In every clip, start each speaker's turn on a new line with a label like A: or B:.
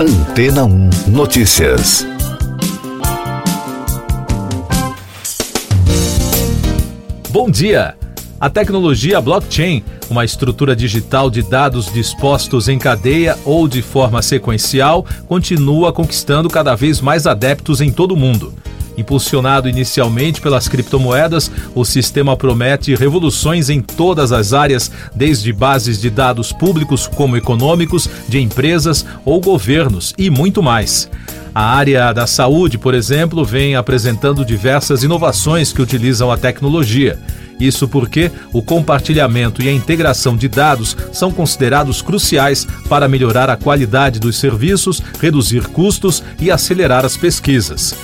A: Antena 1 Notícias.
B: Bom dia! A tecnologia blockchain, uma estrutura digital de dados dispostos em cadeia ou de forma sequencial, continua conquistando cada vez mais adeptos em todo o mundo. Impulsionado inicialmente pelas criptomoedas, o sistema promete revoluções em todas as áreas, desde bases de dados públicos como econômicos, de empresas ou governos e muito mais. A área da saúde, por exemplo, vem apresentando diversas inovações que utilizam a tecnologia. Isso porque o compartilhamento e a integração de dados são considerados cruciais para melhorar a qualidade dos serviços, reduzir custos e acelerar as pesquisas.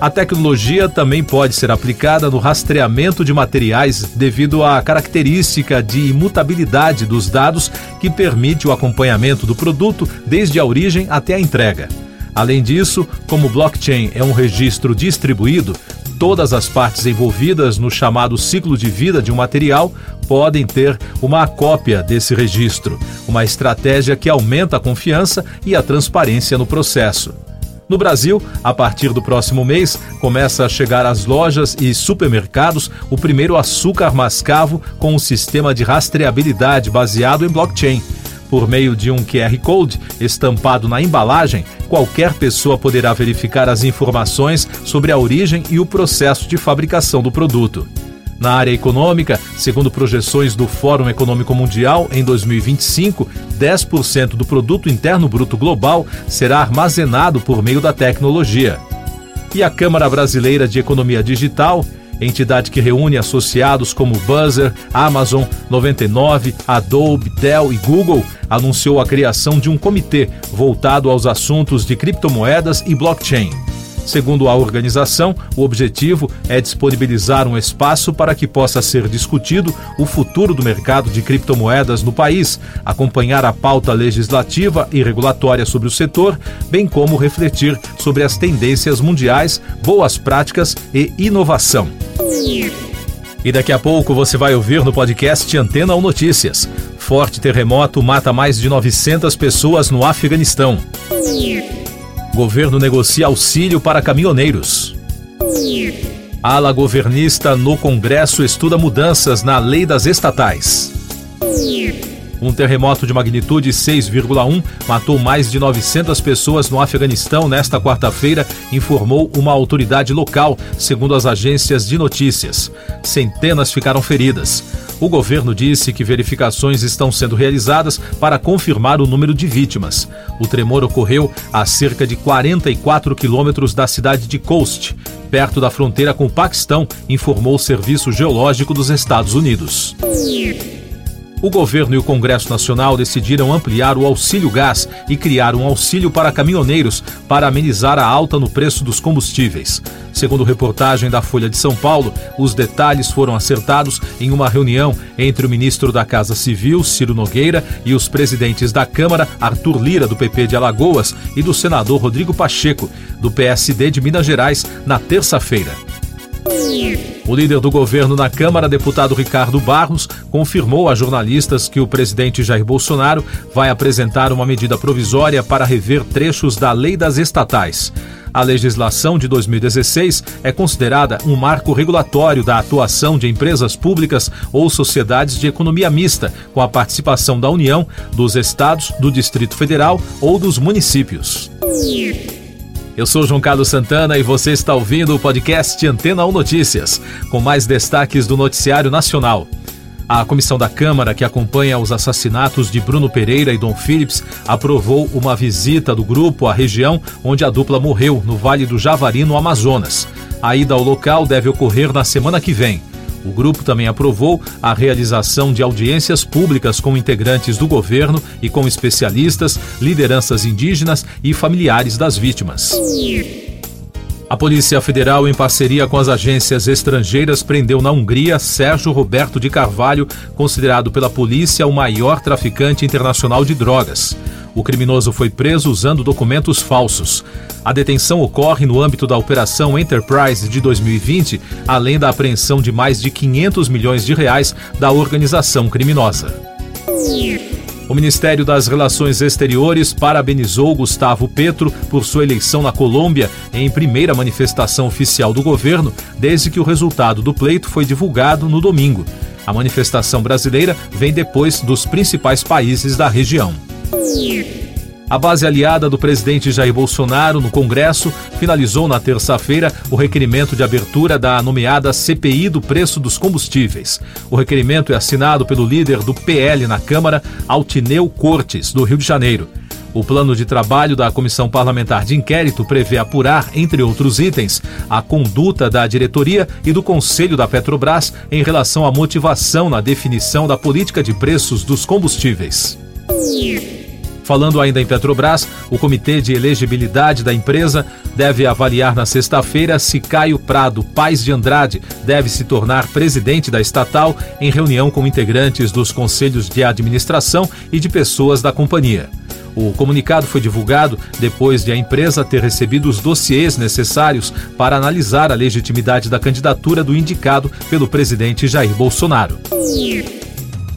B: A tecnologia também pode ser aplicada no rastreamento de materiais devido à característica de imutabilidade dos dados que permite o acompanhamento do produto desde a origem até a entrega. Além disso, como blockchain é um registro distribuído, todas as partes envolvidas no chamado ciclo de vida de um material podem ter uma cópia desse registro, uma estratégia que aumenta a confiança e a transparência no processo. No Brasil, a partir do próximo mês, começa a chegar às lojas e supermercados o primeiro açúcar mascavo com um sistema de rastreabilidade baseado em blockchain. Por meio de um QR Code estampado na embalagem, qualquer pessoa poderá verificar as informações sobre a origem e o processo de fabricação do produto. Na área econômica, segundo projeções do Fórum Econômico Mundial, em 2025, 10% do produto interno bruto global será armazenado por meio da tecnologia. E a Câmara Brasileira de Economia Digital, entidade que reúne associados como Buzzer, Amazon, 99, Adobe, Dell e Google, anunciou a criação de um comitê voltado aos assuntos de criptomoedas e blockchain. Segundo a organização, o objetivo é disponibilizar um espaço para que possa ser discutido o futuro do mercado de criptomoedas no país, acompanhar a pauta legislativa e regulatória sobre o setor, bem como refletir sobre as tendências mundiais, boas práticas e inovação. E daqui a pouco você vai ouvir no podcast Antena ou Notícias. Forte terremoto mata mais de 900 pessoas no Afeganistão. Governo negocia auxílio para caminhoneiros. Ala governista no Congresso estuda mudanças na lei das estatais. Um terremoto de magnitude 6,1 matou mais de 900 pessoas no Afeganistão nesta quarta-feira, informou uma autoridade local, segundo as agências de notícias. Centenas ficaram feridas. O governo disse que verificações estão sendo realizadas para confirmar o número de vítimas. O tremor ocorreu a cerca de 44 quilômetros da cidade de Khost, perto da fronteira com o Paquistão, informou o Serviço Geológico dos Estados Unidos. O governo e o Congresso Nacional decidiram ampliar o auxílio gás e criar um auxílio para caminhoneiros para amenizar a alta no preço dos combustíveis. Segundo reportagem da Folha de São Paulo, os detalhes foram acertados em uma reunião entre o ministro da Casa Civil, Ciro Nogueira, e os presidentes da Câmara, Arthur Lira, do PP de Alagoas, e do senador Rodrigo Pacheco, do PSD de Minas Gerais, na terça-feira. O líder do governo na Câmara, deputado Ricardo Barros, confirmou a jornalistas que o presidente Jair Bolsonaro vai apresentar uma medida provisória para rever trechos da Lei das Estatais. A legislação de 2016 é considerada um marco regulatório da atuação de empresas públicas ou sociedades de economia mista, com a participação da União, dos estados, do Distrito Federal ou dos municípios. Eu sou João Carlos Santana e você está ouvindo o podcast Antena 1 Notícias, com mais destaques do noticiário nacional. A comissão da Câmara, que acompanha os assassinatos de Bruno Pereira e Dom Phillips, aprovou uma visita do grupo à região onde a dupla morreu, no Vale do Javari, no Amazonas. A ida ao local deve ocorrer na semana que vem. O grupo também aprovou a realização de audiências públicas com integrantes do governo e com especialistas, lideranças indígenas e familiares das vítimas. A Polícia Federal, em parceria com as agências estrangeiras, prendeu na Hungria Sérgio Roberto de Carvalho, considerado pela polícia o maior traficante internacional de drogas. O criminoso foi preso usando documentos falsos. A detenção ocorre no âmbito da Operação Enterprise de 2020, além da apreensão de mais de 500 milhões de reais da organização criminosa. O Ministério das Relações Exteriores parabenizou Gustavo Petro por sua eleição na Colômbia em primeira manifestação oficial do governo, desde que o resultado do pleito foi divulgado no domingo. A manifestação brasileira vem depois dos principais países da região. A base aliada do presidente Jair Bolsonaro no Congresso finalizou na terça-feira o requerimento de abertura da nomeada CPI do preço dos combustíveis. O requerimento é assinado pelo líder do PL na Câmara, Altineu Cortes, do Rio de Janeiro. O plano de trabalho da Comissão Parlamentar de Inquérito prevê apurar, entre outros itens, a conduta da diretoria e do Conselho da Petrobras em relação à motivação na definição da política de preços dos combustíveis. Falando ainda em Petrobras, o Comitê de Elegibilidade da empresa deve avaliar na sexta-feira se Caio Prado Paz de Andrade deve se tornar presidente da estatal em reunião com integrantes dos conselhos de administração e de pessoas da companhia. O comunicado foi divulgado depois de a empresa ter recebido os dossiês necessários para analisar a legitimidade da candidatura do indicado pelo presidente Jair Bolsonaro.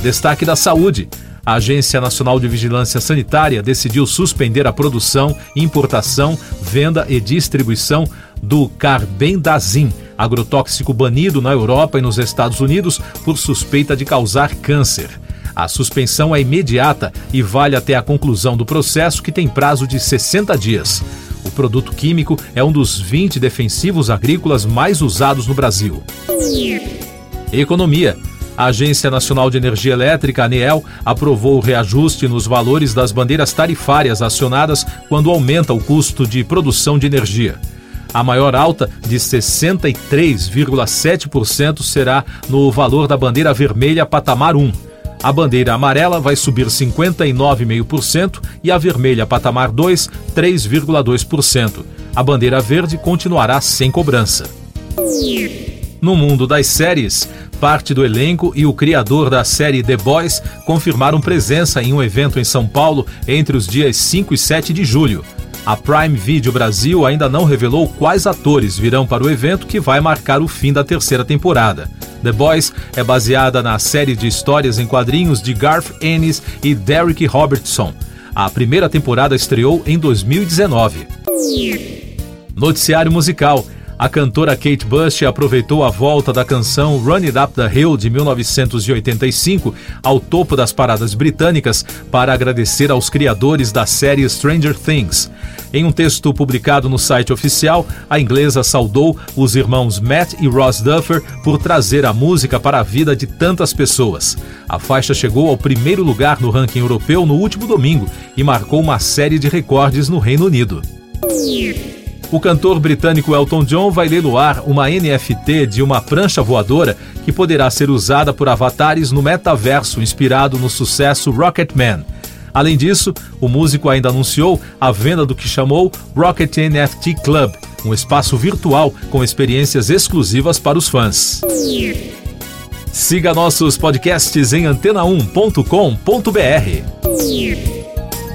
B: Destaque da saúde. A Agência Nacional de Vigilância Sanitária decidiu suspender a produção, importação, venda e distribuição do carbendazim, agrotóxico banido na Europa e nos Estados Unidos por suspeita de causar câncer. A suspensão é imediata e vale até a conclusão do processo, que tem prazo de 60 dias. O produto químico é um dos 20 defensivos agrícolas mais usados no Brasil. Economia. A Agência Nacional de Energia Elétrica, ANEEL, aprovou o reajuste nos valores das bandeiras tarifárias acionadas quando aumenta o custo de produção de energia. A maior alta, de 63,7%, será no valor da bandeira vermelha patamar 1. A bandeira amarela vai subir 59,5% e a vermelha patamar 2, 3,2%. A bandeira verde continuará sem cobrança. No mundo das séries, parte do elenco e o criador da série The Boys confirmaram presença em um evento em São Paulo entre os dias 5 e 7 de julho. A Prime Video Brasil ainda não revelou quais atores virão para o evento que vai marcar o fim da terceira temporada. The Boys é baseada na série de histórias em quadrinhos de Garth Ennis e Derek Robertson. A primeira temporada estreou em 2019. Noticiário musical. A cantora Kate Bush aproveitou a volta da canção Run It Up the Hill de 1985 ao topo das paradas britânicas para agradecer aos criadores da série Stranger Things. Em um texto publicado no site oficial, a inglesa saudou os irmãos Matt e Ross Duffer por trazer a música para a vida de tantas pessoas. A faixa chegou ao primeiro lugar no ranking europeu no último domingo e marcou uma série de recordes no Reino Unido. O cantor britânico Elton John vai leiloar uma NFT de uma prancha voadora que poderá ser usada por avatares no metaverso inspirado no sucesso Rocketman. Além disso, o músico ainda anunciou a venda do que chamou Rocket NFT Club, um espaço virtual com experiências exclusivas para os fãs. Siga nossos podcasts em antena1.com.br.